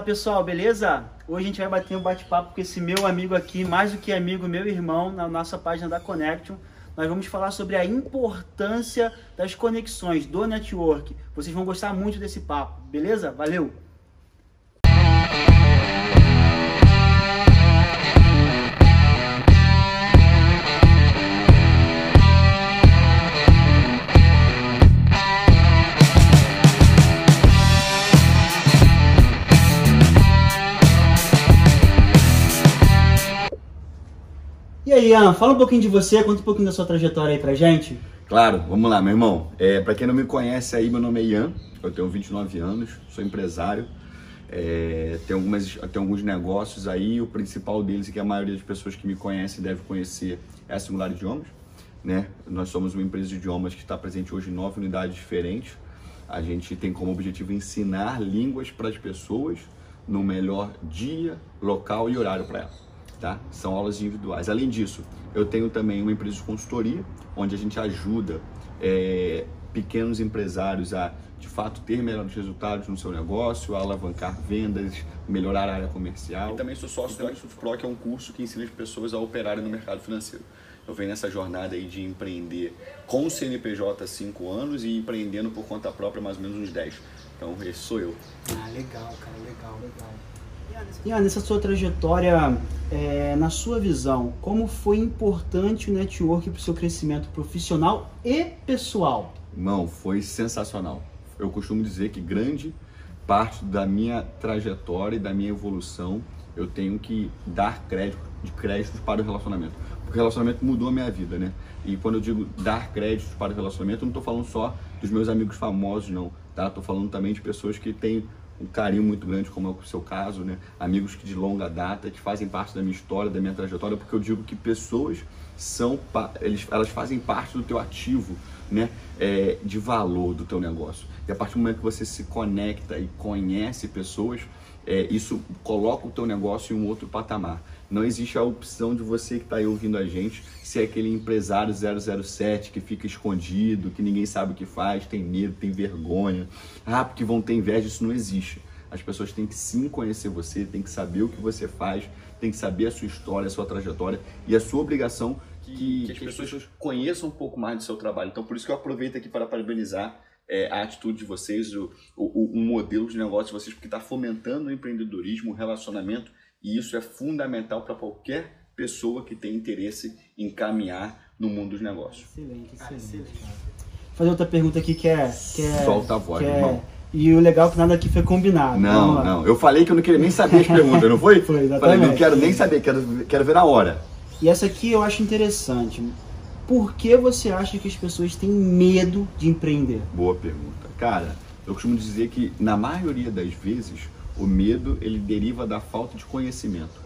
Fala pessoal, beleza? Hoje a gente vai bater um bate-papo com esse meu amigo aqui, mais do que amigo, meu irmão, na nossa página da Connection. Nós vamos falar sobre a importância das conexões, do network. Vocês vão gostar muito desse papo, beleza? Valeu! Ian, fala um pouquinho de você, conta um pouquinho da sua trajetória aí pra gente. Claro, vamos lá, meu irmão. É, para quem não me conhece aí, meu nome é Ian, eu tenho 29 anos, sou empresário, é, tenho, algumas, tenho alguns negócios aí, o principal deles e que a maioria das pessoas que me conhecem deve conhecer é a Singular Idiomas. Né? Nós somos uma empresa de idiomas que está presente hoje em nove unidades diferentes. A gente tem como objetivo ensinar línguas para as pessoas no melhor dia, local e horário para elas tá? São aulas individuais. Além disso, eu tenho também uma empresa de consultoria, onde a gente ajuda é, pequenos empresários a, de fato, ter melhores resultados no seu negócio, a alavancar vendas, melhorar a área comercial. E também sou sócio do Exos Pro, que é um curso que ensina as pessoas a operarem no mercado financeiro. Eu venho nessa jornada aí de empreender com o CNPJ há 5 anos e empreendendo por conta própria mais ou menos uns 10. Então, esse sou eu. Ah, legal, cara, legal, legal. E nessa sua trajetória, é, na sua visão, como foi importante o network para o seu crescimento profissional e pessoal? Irmão, foi sensacional. Eu costumo dizer que grande parte da minha trajetória e da minha evolução eu tenho que dar crédito de créditos para o relacionamento. Porque o relacionamento mudou a minha vida, né? E quando eu digo dar créditos para o relacionamento, eu não estou falando só dos meus amigos famosos, não, tá? Falando também de pessoas que têm um carinho muito grande, como é o seu caso, né? Amigos que de longa data, que fazem parte da minha história, da minha trajetória, porque eu digo que pessoas são, eles, elas fazem parte do teu ativo, né? É, de valor do teu negócio. E a partir do momento que você se conecta e conhece pessoas, é, isso coloca o teu negócio em um outro patamar. Não existe a opção de você que está aí ouvindo a gente ser aquele empresário 007 que fica escondido, que ninguém sabe o que faz, tem medo, tem vergonha. Ah, porque vão ter inveja, isso não existe. As pessoas têm que sim conhecer você, têm que saber o que você faz, têm que saber a sua história, a sua trajetória e a sua obrigação que, que as pessoas conheçam um pouco mais do seu trabalho. Então, por isso que eu aproveito aqui para parabenizar é, a atitude de vocês, o, o, o modelo de negócio de vocês, porque está fomentando o empreendedorismo, o relacionamento, e isso é fundamental para qualquer pessoa que tem interesse em caminhar no mundo dos negócios. Excelente, excelente. Fazer outra pergunta aqui que é. Que é Solta a voz, é, irmão. E o legal é que nada aqui foi combinado. Não, não. Eu falei que eu não queria nem saber as perguntas, não foi? Foi, exatamente. Falei, não quero nem saber, quero, quero ver na hora. E essa aqui eu acho interessante. Por que você acha que as pessoas têm medo de empreender? Boa pergunta. Cara, eu costumo dizer que na maioria das vezes o medo ele deriva da falta de conhecimento.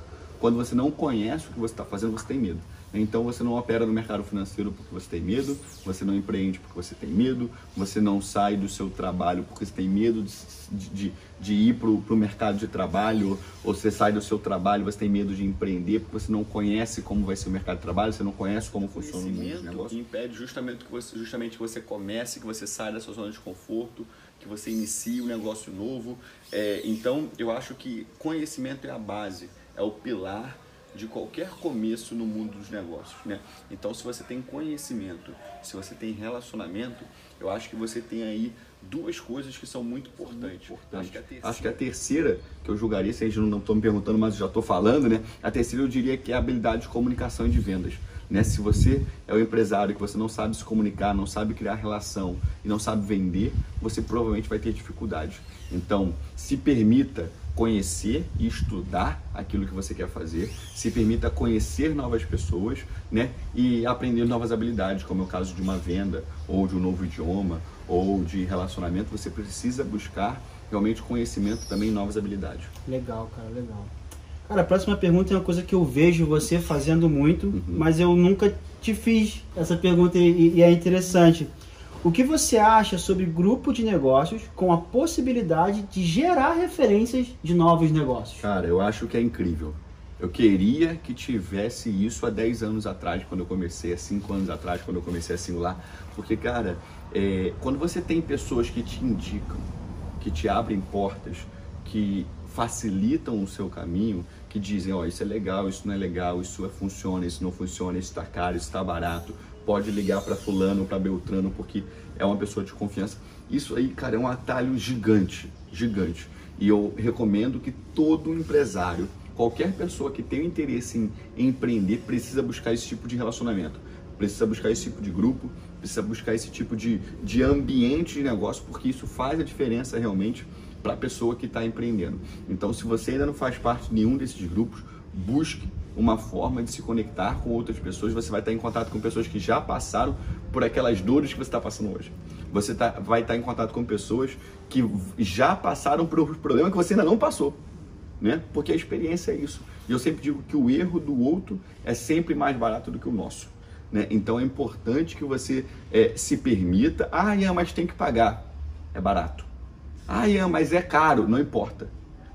Quando você não conhece o que você está fazendo, você tem medo. Então você não opera no mercado financeiro porque você tem medo, você não empreende porque você tem medo, você não sai do seu trabalho porque você tem medo de, de, de ir para o mercado de trabalho, ou você sai do seu trabalho você tem medo de empreender porque você não conhece como vai ser o mercado de trabalho, você não conhece como funciona o mundo que impede justamente que você, justamente que você comece, que você saia da sua zona de conforto, que você inicie um negócio novo. É, então eu acho que conhecimento é a base, é o pilar de qualquer começo no mundo dos negócios, né? Então, se você tem conhecimento, se você tem relacionamento, eu acho que você tem aí duas coisas que são muito importantes. Muito Acho, que terceira... acho, que a terceira, que eu julgaria, se a gente não estão me perguntando, mas já estou falando, né? A terceira eu diria que é a habilidade de comunicação e de vendas. Né? Se você é um empresário que você não sabe se comunicar, não sabe criar relação e não sabe vender, você provavelmente vai ter dificuldade. Então, se permita conhecer e estudar aquilo que você quer fazer, se permita conhecer novas pessoas, né, e aprender novas habilidades, como é o caso de uma venda ou de um novo idioma ou de relacionamento, você precisa buscar realmente conhecimento também novas habilidades. Legal, cara, legal. Cara, a próxima pergunta é uma coisa que eu vejo você fazendo muito, uhum. mas eu nunca te fiz essa pergunta e, e é interessante. O que você acha sobre grupo de negócios com a possibilidade de gerar referências de novos negócios? Cara, eu acho que é incrível. Eu queria que tivesse isso há 10 anos atrás, quando eu comecei, há 5 anos atrás, quando eu comecei a simular. Porque, cara, é, quando você tem pessoas que te indicam, que te abrem portas, que facilitam o seu caminho, que dizem, ó, oh, isso é legal, isso não é legal, isso é, funciona, isso não funciona, isso está caro, isso está barato, pode ligar para fulano, para Beltrano, porque é uma pessoa de confiança. Isso aí, cara, é um atalho gigante, gigante. E eu recomendo que todo empresário, qualquer pessoa que tenha interesse em empreender, precisa buscar esse tipo de relacionamento, precisa buscar esse tipo de grupo, precisa buscar esse tipo de, de ambiente de negócio, porque isso faz a diferença realmente para a pessoa que está empreendendo. Então, se você ainda não faz parte de nenhum desses grupos, busque uma forma de se conectar com outras pessoas. Você vai estar em contato com pessoas que já passaram por aquelas dores que você está passando hoje. Você tá, vai estar em contato com pessoas que já passaram por um problema que você ainda não passou. Né? Porque a experiência é isso. E eu sempre digo que o erro do outro é sempre mais barato do que o nosso. Né? Então é importante que você é, se permita. Ah, Ian, mas tem que pagar. É barato. Ah, Ian, mas é caro. Não importa.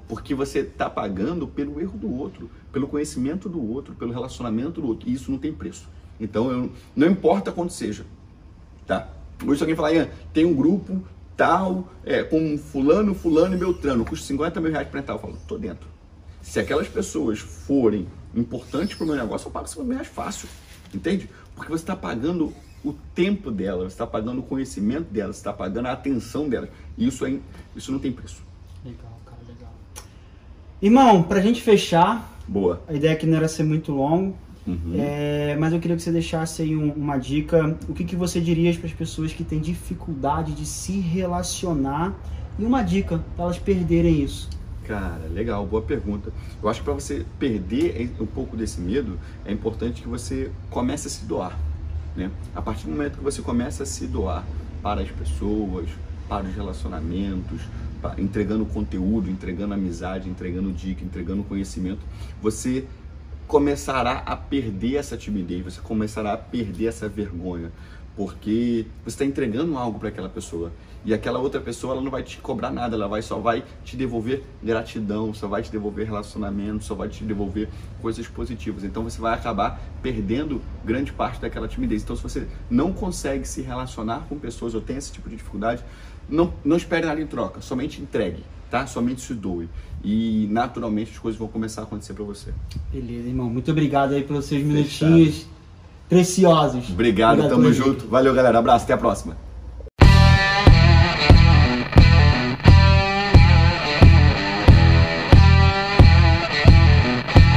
Porque você está pagando pelo erro do outro, pelo conhecimento do outro, pelo relacionamento do outro. E isso não tem preço. Então, eu, não importa quanto seja. Tá? Hoje, se alguém falar, Ian, tem um grupo tal, é, com fulano, fulano e beltrano, custa 50 mil reais para entrar. Eu falo, tô dentro. Se aquelas pessoas forem importantes para o meu negócio, eu pago 50 mil reais fácil. Entende? Porque você está pagando o tempo dela, você está pagando o conhecimento dela, você está pagando a atenção dela. E isso, é, isso não tem preço. Legal, cara, legal. Irmão, pra gente fechar. Boa. A ideia aqui não era ser muito longo. Uhum. É, mas eu queria que você deixasse aí um, uma dica. O que, que você diria para as pessoas que têm dificuldade de se relacionar? E uma dica para elas perderem isso. Cara, legal, boa pergunta. Eu acho que para você perder um pouco desse medo, é importante que você comece a se doar. Né? A partir do momento que você começa a se doar para as pessoas, para os relacionamentos, entregando conteúdo, entregando amizade, entregando dica, entregando conhecimento, você começará a perder essa timidez, você começará a perder essa vergonha, porque você está entregando algo para aquela pessoa e aquela outra pessoa ela não vai te cobrar nada, ela vai só vai te devolver gratidão, só vai te devolver relacionamento, só vai te devolver coisas positivas. Então você vai acabar perdendo grande parte daquela timidez. Então se você não consegue se relacionar com pessoas ou tem esse tipo de dificuldade, não, não espere nada em troca, somente entregue, tá? Somente se doe e naturalmente as coisas vão começar a acontecer para você. Beleza, irmão. Muito obrigado aí pelos seus minutinhos preciosos. Obrigado, obrigado tamo junto. Valeu, galera. Abraço, até a próxima.